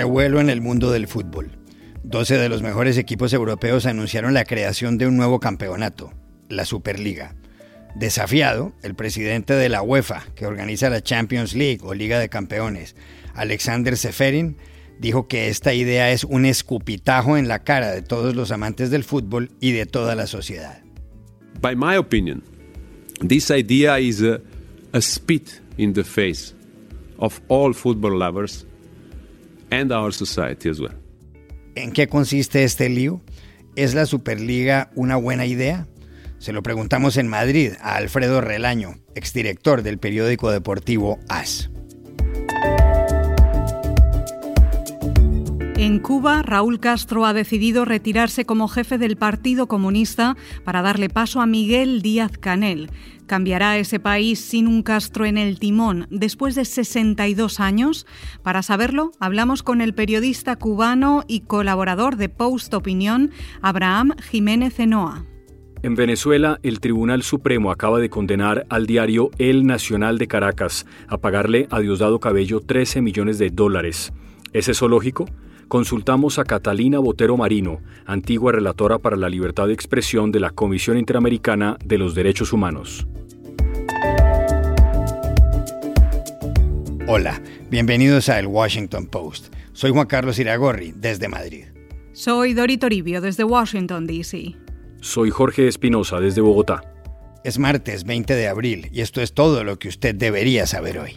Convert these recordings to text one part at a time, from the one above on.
Revuelo en el mundo del fútbol. 12 de los mejores equipos europeos anunciaron la creación de un nuevo campeonato, la Superliga. Desafiado, el presidente de la UEFA, que organiza la Champions League o Liga de Campeones, Alexander Seferin, dijo que esta idea es un escupitajo en la cara de todos los amantes del fútbol y de toda la sociedad. By my opinion, this idea is a, a spit in the face of all football lovers and our society as well. ¿En qué consiste este lío? ¿Es la Superliga una buena idea? Se lo preguntamos en Madrid a Alfredo Relaño, exdirector del periódico deportivo AS. En Cuba, Raúl Castro ha decidido retirarse como jefe del Partido Comunista para darle paso a Miguel Díaz Canel. ¿Cambiará ese país sin un Castro en el timón después de 62 años? Para saberlo, hablamos con el periodista cubano y colaborador de Post Opinión, Abraham Jiménez Enoa. En Venezuela, el Tribunal Supremo acaba de condenar al diario El Nacional de Caracas a pagarle a Diosdado Cabello 13 millones de dólares. ¿Es eso lógico? Consultamos a Catalina Botero Marino, antigua relatora para la libertad de expresión de la Comisión Interamericana de los Derechos Humanos. Hola, bienvenidos a El Washington Post. Soy Juan Carlos Iragorri, desde Madrid. Soy Dori Toribio, desde Washington, D.C. Soy Jorge Espinosa, desde Bogotá. Es martes 20 de abril y esto es todo lo que usted debería saber hoy.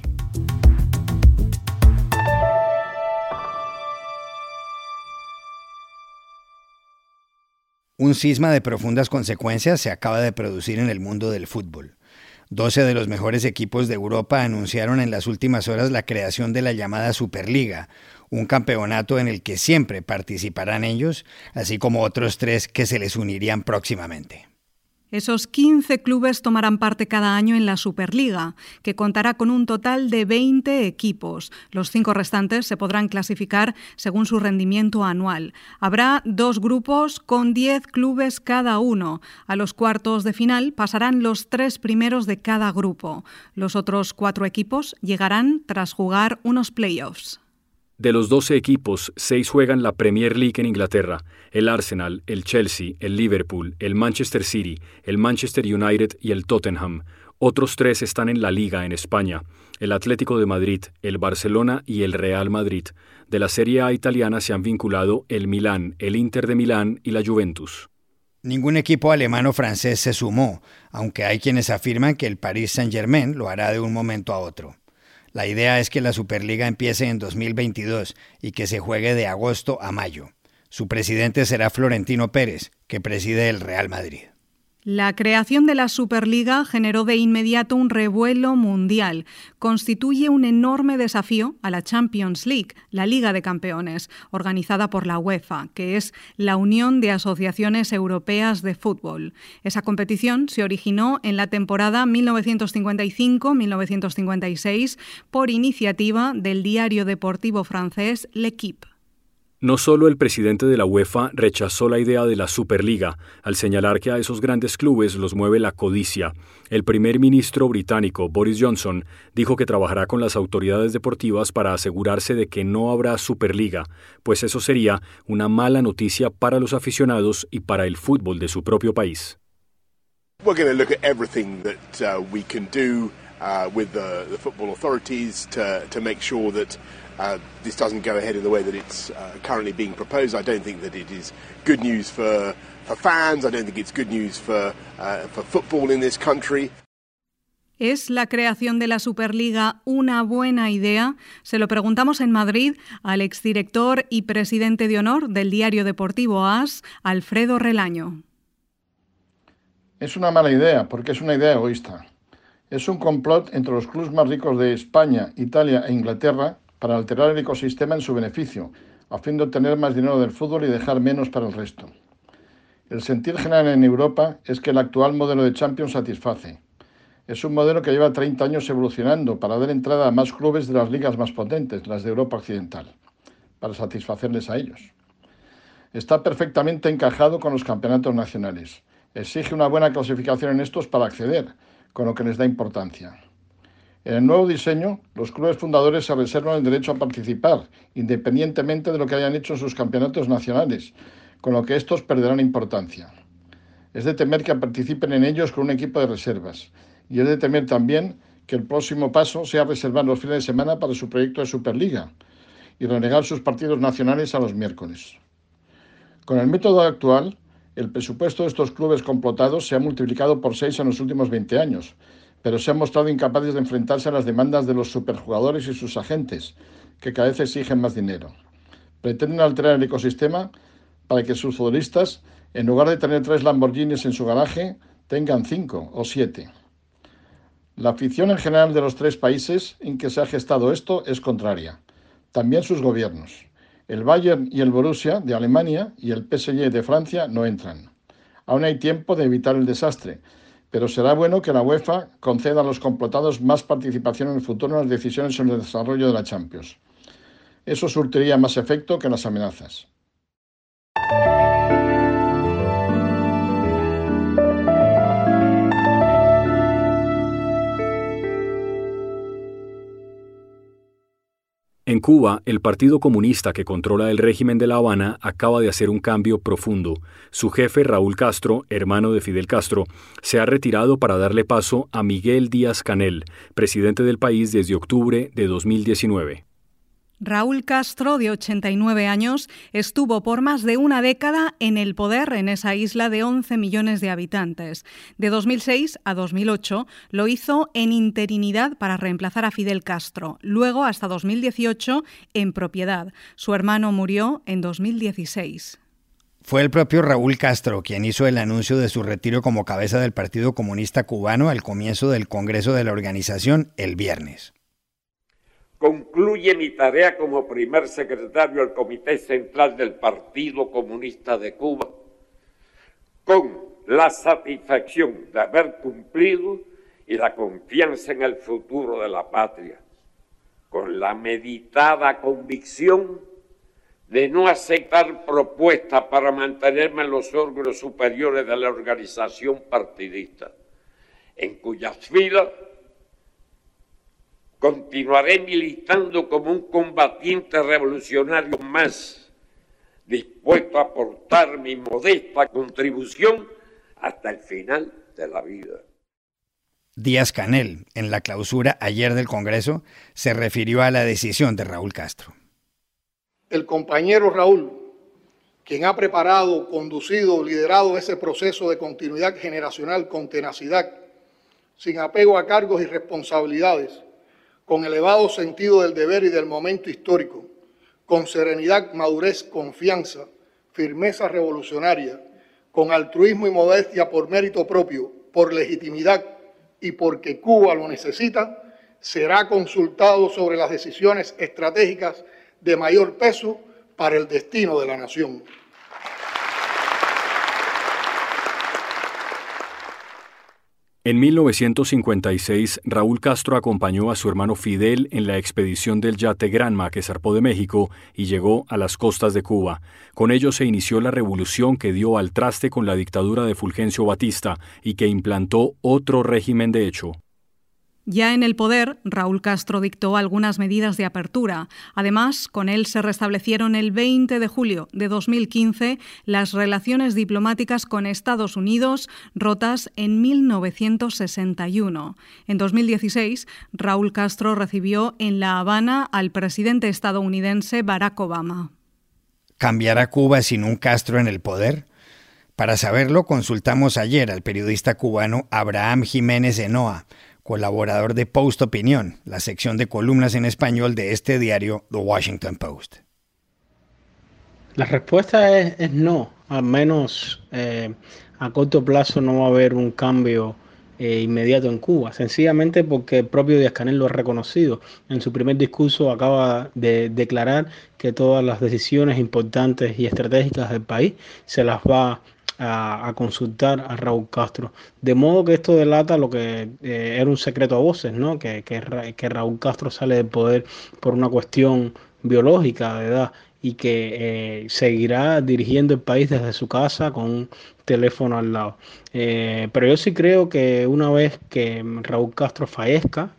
Un cisma de profundas consecuencias se acaba de producir en el mundo del fútbol. Doce de los mejores equipos de Europa anunciaron en las últimas horas la creación de la llamada Superliga, un campeonato en el que siempre participarán ellos, así como otros tres que se les unirían próximamente. Esos 15 clubes tomarán parte cada año en la Superliga, que contará con un total de 20 equipos. Los cinco restantes se podrán clasificar según su rendimiento anual. Habrá dos grupos con 10 clubes cada uno. A los cuartos de final pasarán los tres primeros de cada grupo. Los otros cuatro equipos llegarán tras jugar unos playoffs. De los 12 equipos, seis juegan la Premier League en Inglaterra, el Arsenal, el Chelsea, el Liverpool, el Manchester City, el Manchester United y el Tottenham. Otros tres están en la Liga en España, el Atlético de Madrid, el Barcelona y el Real Madrid. De la Serie A italiana se han vinculado el Milán, el Inter de Milán y la Juventus. Ningún equipo alemán o francés se sumó, aunque hay quienes afirman que el Paris Saint-Germain lo hará de un momento a otro. La idea es que la Superliga empiece en 2022 y que se juegue de agosto a mayo. Su presidente será Florentino Pérez, que preside el Real Madrid. La creación de la Superliga generó de inmediato un revuelo mundial. Constituye un enorme desafío a la Champions League, la Liga de Campeones, organizada por la UEFA, que es la Unión de Asociaciones Europeas de Fútbol. Esa competición se originó en la temporada 1955-1956 por iniciativa del diario deportivo francés L'Equipe. No solo el presidente de la UEFA rechazó la idea de la Superliga, al señalar que a esos grandes clubes los mueve la codicia. El primer ministro británico, Boris Johnson, dijo que trabajará con las autoridades deportivas para asegurarse de que no habrá Superliga, pues eso sería una mala noticia para los aficionados y para el fútbol de su propio país. We're uh, this doesn't go ahead in the way that it's uh, currently being proposed. I don't think that it is good news for, for fans. I don't think it's good news for, uh, for football in this country. ¿Es la creación de la Superliga una buena idea? Se lo preguntamos en Madrid al exdirector y presidente de honor del diario deportivo AS, Alfredo Relaño. Es una mala idea porque es una idea egoísta. Es un complot entre los clubes más ricos de España, Italia e Inglaterra para alterar el ecosistema en su beneficio, a fin de obtener más dinero del fútbol y dejar menos para el resto. El sentir general en Europa es que el actual modelo de Champions satisface. Es un modelo que lleva 30 años evolucionando para dar entrada a más clubes de las ligas más potentes, las de Europa Occidental, para satisfacerles a ellos. Está perfectamente encajado con los campeonatos nacionales. Exige una buena clasificación en estos para acceder, con lo que les da importancia. En el nuevo diseño, los clubes fundadores se reservan el derecho a participar, independientemente de lo que hayan hecho en sus campeonatos nacionales, con lo que estos perderán importancia. Es de temer que participen en ellos con un equipo de reservas, y es de temer también que el próximo paso sea reservar los fines de semana para su proyecto de Superliga y renegar sus partidos nacionales a los miércoles. Con el método actual, el presupuesto de estos clubes complotados se ha multiplicado por seis en los últimos 20 años, pero se han mostrado incapaces de enfrentarse a las demandas de los superjugadores y sus agentes, que cada vez exigen más dinero. Pretenden alterar el ecosistema para que sus futbolistas, en lugar de tener tres Lamborghinis en su garaje, tengan cinco o siete. La afición en general de los tres países en que se ha gestado esto es contraria. También sus gobiernos. El Bayern y el Borussia de Alemania y el PSG de Francia no entran. Aún hay tiempo de evitar el desastre, pero será bueno que la UEFA conceda a los complotados más participación en el futuro en las decisiones sobre el desarrollo de la Champions. Eso surtiría más efecto que las amenazas. En Cuba, el Partido Comunista que controla el régimen de La Habana acaba de hacer un cambio profundo. Su jefe, Raúl Castro, hermano de Fidel Castro, se ha retirado para darle paso a Miguel Díaz Canel, presidente del país desde octubre de 2019. Raúl Castro, de 89 años, estuvo por más de una década en el poder en esa isla de 11 millones de habitantes. De 2006 a 2008 lo hizo en interinidad para reemplazar a Fidel Castro, luego hasta 2018 en propiedad. Su hermano murió en 2016. Fue el propio Raúl Castro quien hizo el anuncio de su retiro como cabeza del Partido Comunista Cubano al comienzo del Congreso de la organización el viernes concluye mi tarea como primer secretario del Comité Central del Partido Comunista de Cuba con la satisfacción de haber cumplido y la confianza en el futuro de la patria, con la meditada convicción de no aceptar propuestas para mantenerme en los órganos superiores de la organización partidista, en cuyas filas Continuaré militando como un combatiente revolucionario más, dispuesto a aportar mi modesta contribución hasta el final de la vida. Díaz Canel, en la clausura ayer del Congreso, se refirió a la decisión de Raúl Castro. El compañero Raúl, quien ha preparado, conducido, liderado ese proceso de continuidad generacional con tenacidad, sin apego a cargos y responsabilidades, con elevado sentido del deber y del momento histórico, con serenidad, madurez, confianza, firmeza revolucionaria, con altruismo y modestia por mérito propio, por legitimidad y porque Cuba lo necesita, será consultado sobre las decisiones estratégicas de mayor peso para el destino de la nación. En 1956, Raúl Castro acompañó a su hermano Fidel en la expedición del yate Granma que zarpó de México y llegó a las costas de Cuba. Con ello se inició la revolución que dio al traste con la dictadura de Fulgencio Batista y que implantó otro régimen de hecho. Ya en el poder, Raúl Castro dictó algunas medidas de apertura. Además, con él se restablecieron el 20 de julio de 2015 las relaciones diplomáticas con Estados Unidos rotas en 1961. En 2016, Raúl Castro recibió en La Habana al presidente estadounidense Barack Obama. ¿Cambiará Cuba sin un Castro en el poder? Para saberlo, consultamos ayer al periodista cubano Abraham Jiménez Enoa colaborador de Post Opinión, la sección de columnas en español de este diario, The Washington Post. La respuesta es, no, al menos eh, a corto plazo no va a haber un cambio eh, inmediato en Cuba, sencillamente porque el propio Díaz Canel lo ha reconocido. En su primer discurso acaba de declarar que todas las decisiones importantes y estratégicas del país se las va a, consultar a Raúl Castro. De modo que esto delata lo que eh, era un secreto a voces, ¿no? Que, que, Raúl Castro sale del poder por una cuestión biológica de edad y que seguirá dirigiendo el país desde su casa con un teléfono al lado. pero yo sí creo que una vez que Raúl Castro fallezca,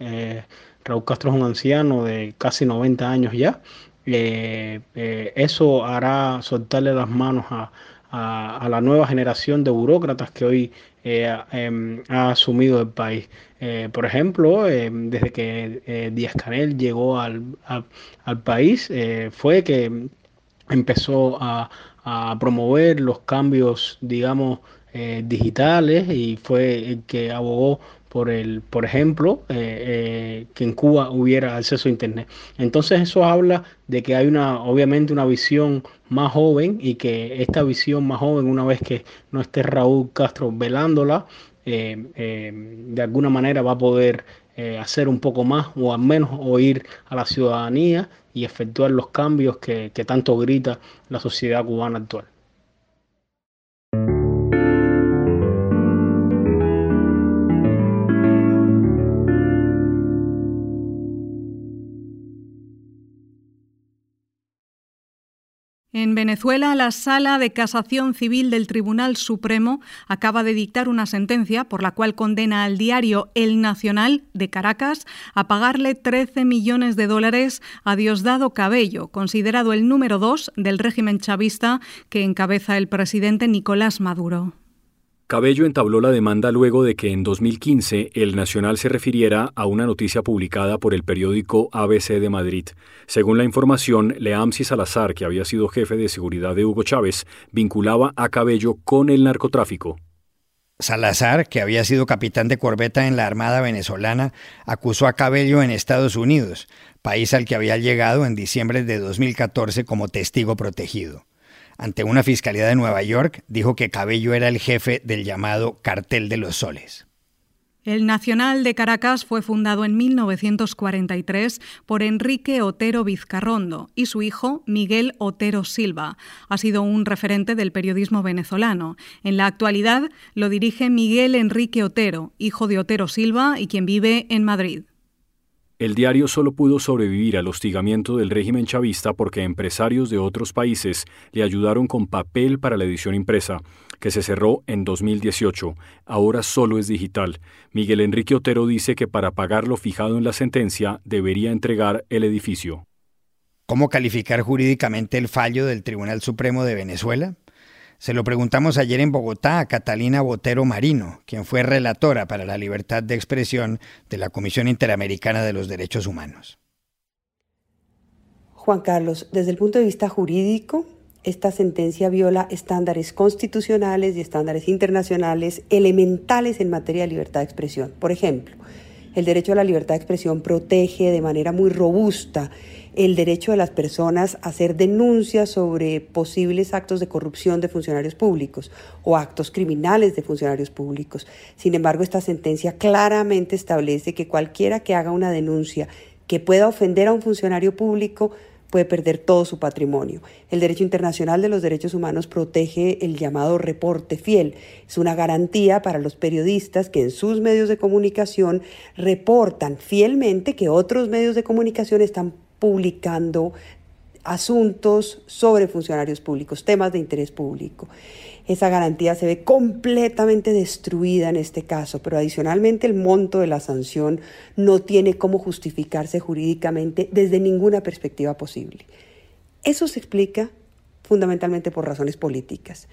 Raúl Castro es un anciano de casi 90 años ya, eso hará soltarle las manos a, a, la nueva generación de burócratas que hoy eh, em, ha asumido el país. Eh, por ejemplo, em, desde que eh, Díaz Canel llegó al, al país, fue que empezó a, a, promover los cambios, digamos, digitales y fue el que abogó por, el, por ejemplo, eh, eh, que en Cuba hubiera acceso a Internet. Entonces eso habla de que hay una, obviamente, una visión más joven y que esta visión más joven, una vez que no esté Raúl Castro velándola, eh, de alguna manera va a poder hacer un poco más o al menos oír a la ciudadanía y efectuar los cambios que tanto grita la sociedad cubana actual. En Venezuela, la Sala de Casación Civil del Tribunal Supremo acaba de dictar una sentencia por la cual condena al diario El Nacional de Caracas a pagarle 13 millones de dólares a Diosdado Cabello, considerado el número dos del régimen chavista que encabeza el presidente Nicolás Maduro. Cabello entabló la demanda luego de que en 2015 el Nacional se refiriera a una noticia publicada por el periódico ABC de Madrid. Según la información, Leamsi Salazar, que había sido jefe de seguridad de Hugo Chávez, vinculaba a Cabello con el narcotráfico. Salazar, que había sido capitán de corbeta en la Armada venezolana, acusó a Cabello en Estados Unidos, país al que había llegado en diciembre de 2014 como testigo protegido ante una fiscalía de Nueva York, dijo que Cabello era el jefe del llamado Cartel de los Soles. El Nacional de Caracas fue fundado en 1943 por Enrique Otero Vizcarrondo y su hijo Miguel Otero Silva. Ha sido un referente del periodismo venezolano. En la actualidad lo dirige Miguel Enrique Otero, hijo de Otero Silva y quien vive en Madrid. El diario solo pudo sobrevivir al hostigamiento del régimen chavista porque empresarios de otros países le ayudaron con papel para la edición impresa, que se cerró en 2018. Ahora solo es digital. Miguel Enrique Otero dice que para pagar lo fijado en la sentencia debería entregar el edificio. ¿Cómo calificar jurídicamente el fallo del Tribunal Supremo de Venezuela? Se lo preguntamos ayer en Bogotá a Catalina Botero Marino, quien fue relatora para la libertad de expresión de la Comisión Interamericana de los Derechos Humanos. Juan Carlos, desde el punto de vista jurídico, esta sentencia viola estándares constitucionales y estándares internacionales elementales en materia de libertad de expresión. Por ejemplo, el derecho a la libertad de expresión protege de manera muy robusta el derecho de las personas a hacer denuncias sobre posibles actos de corrupción de funcionarios públicos o actos criminales de funcionarios públicos. Sin embargo, esta sentencia claramente establece que cualquiera que haga una denuncia que pueda ofender a un funcionario público puede perder todo su patrimonio. El derecho internacional de los derechos humanos protege el llamado reporte fiel. Es una garantía para los periodistas que en sus medios de comunicación reportan fielmente que otros medios de comunicación están publicando asuntos sobre funcionarios públicos, temas de interés público. Esa garantía se ve completamente destruida en este caso, pero adicionalmente el monto de la sanción no tiene cómo justificarse jurídicamente desde ninguna perspectiva posible. Eso se explica fundamentalmente por razones políticas.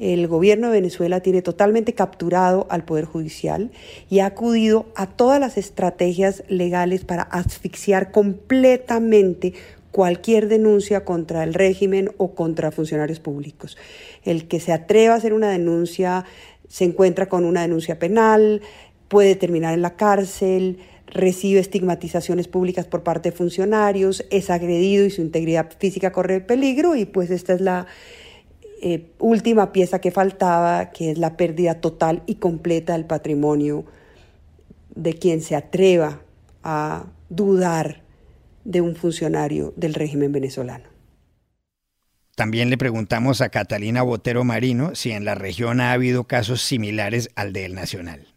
El gobierno de Venezuela tiene totalmente capturado al Poder Judicial y ha acudido a todas las estrategias legales para asfixiar completamente cualquier denuncia contra el régimen o contra funcionarios públicos. El que se atreva a hacer una denuncia se encuentra con una denuncia penal, puede terminar en la cárcel, recibe estigmatizaciones públicas por parte de funcionarios, es agredido y su integridad física corre peligro y pues esta es la eh, última pieza que faltaba, que es la pérdida total y completa del patrimonio de quien se atreva a dudar de un funcionario del régimen venezolano. También le preguntamos a Catalina Botero Marino si en la región ha habido casos similares al del Nacional.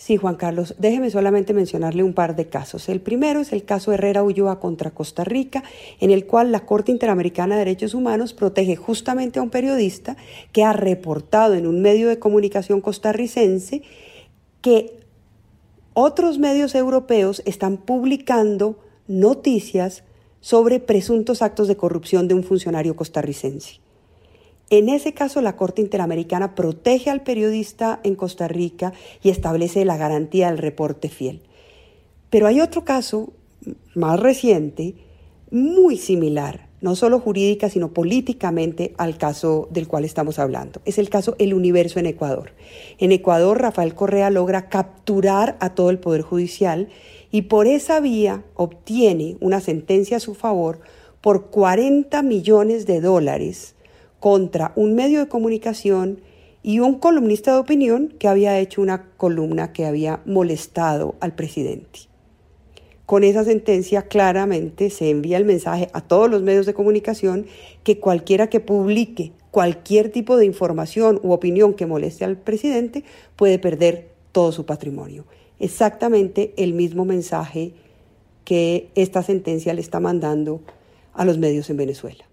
Sí, Juan Carlos, déjeme solamente mencionarle un par de casos. El primero es el caso Herrera Ulloa contra Costa Rica, en el cual la Corte Interamericana de Derechos Humanos protege justamente a un periodista que ha reportado en un medio de comunicación costarricense que otros medios europeos están publicando noticias sobre presuntos actos de corrupción de un funcionario costarricense. En ese caso, la Corte Interamericana protege al periodista en Costa Rica y establece la garantía del reporte fiel. Pero hay otro caso más reciente, muy similar, no solo jurídica, sino políticamente al caso del cual estamos hablando. Es el caso El Universo en Ecuador. En Ecuador, Rafael Correa logra capturar a todo el Poder Judicial y por esa vía obtiene una sentencia a su favor por 40 millones de dólares contra un medio de comunicación y un columnista de opinión que había hecho una columna que había molestado al presidente. Con esa sentencia claramente se envía el mensaje a todos los medios de comunicación que cualquiera que publique cualquier tipo de información u opinión que moleste al presidente puede perder todo su patrimonio. Exactamente el mismo mensaje que esta sentencia le está mandando a los medios en Venezuela.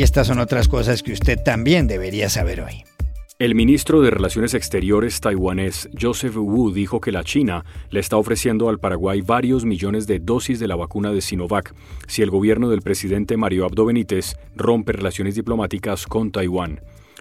Y estas son otras cosas que usted también debería saber hoy. El ministro de Relaciones Exteriores taiwanés Joseph Wu dijo que la China le está ofreciendo al Paraguay varios millones de dosis de la vacuna de Sinovac si el gobierno del presidente Mario Abdo Benítez rompe relaciones diplomáticas con Taiwán.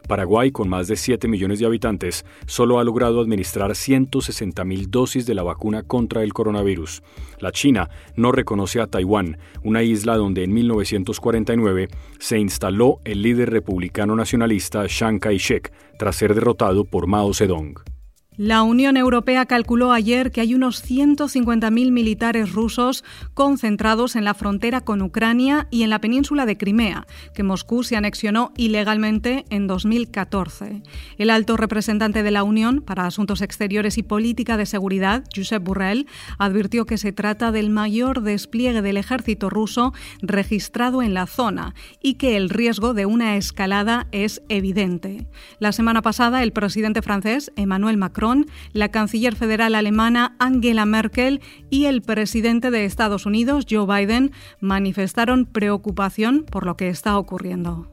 Paraguay, con más de 7 millones de habitantes, solo ha logrado administrar 160 mil dosis de la vacuna contra el coronavirus. La China no reconoce a Taiwán, una isla donde en 1949 se instaló el líder republicano nacionalista Chiang Kai-shek tras ser derrotado por Mao Zedong. La Unión Europea calculó ayer que hay unos 150.000 militares rusos concentrados en la frontera con Ucrania y en la península de Crimea, que Moscú se anexionó ilegalmente en 2014. El alto representante de la Unión para Asuntos Exteriores y Política de Seguridad, Josep Burrell, advirtió que se trata del mayor despliegue del ejército ruso registrado en la zona y que el riesgo de una escalada es evidente. La semana pasada, el presidente francés, Emmanuel Macron, la canciller federal alemana Angela Merkel y el presidente de Estados Unidos, Joe Biden, manifestaron preocupación por lo que está ocurriendo.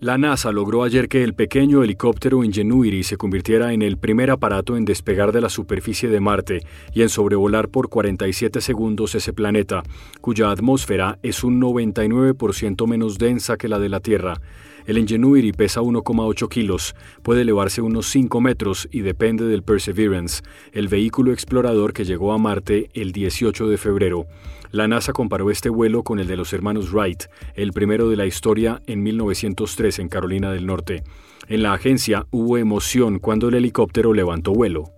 La NASA logró ayer que el pequeño helicóptero Ingenuity se convirtiera en el primer aparato en despegar de la superficie de Marte y en sobrevolar por 47 segundos ese planeta, cuya atmósfera es un 99% menos densa que la de la Tierra. El Ingenuity pesa 1,8 kilos, puede elevarse unos 5 metros y depende del Perseverance, el vehículo explorador que llegó a Marte el 18 de febrero. La NASA comparó este vuelo con el de los hermanos Wright, el primero de la historia en 1903 en Carolina del Norte. En la agencia hubo emoción cuando el helicóptero levantó vuelo.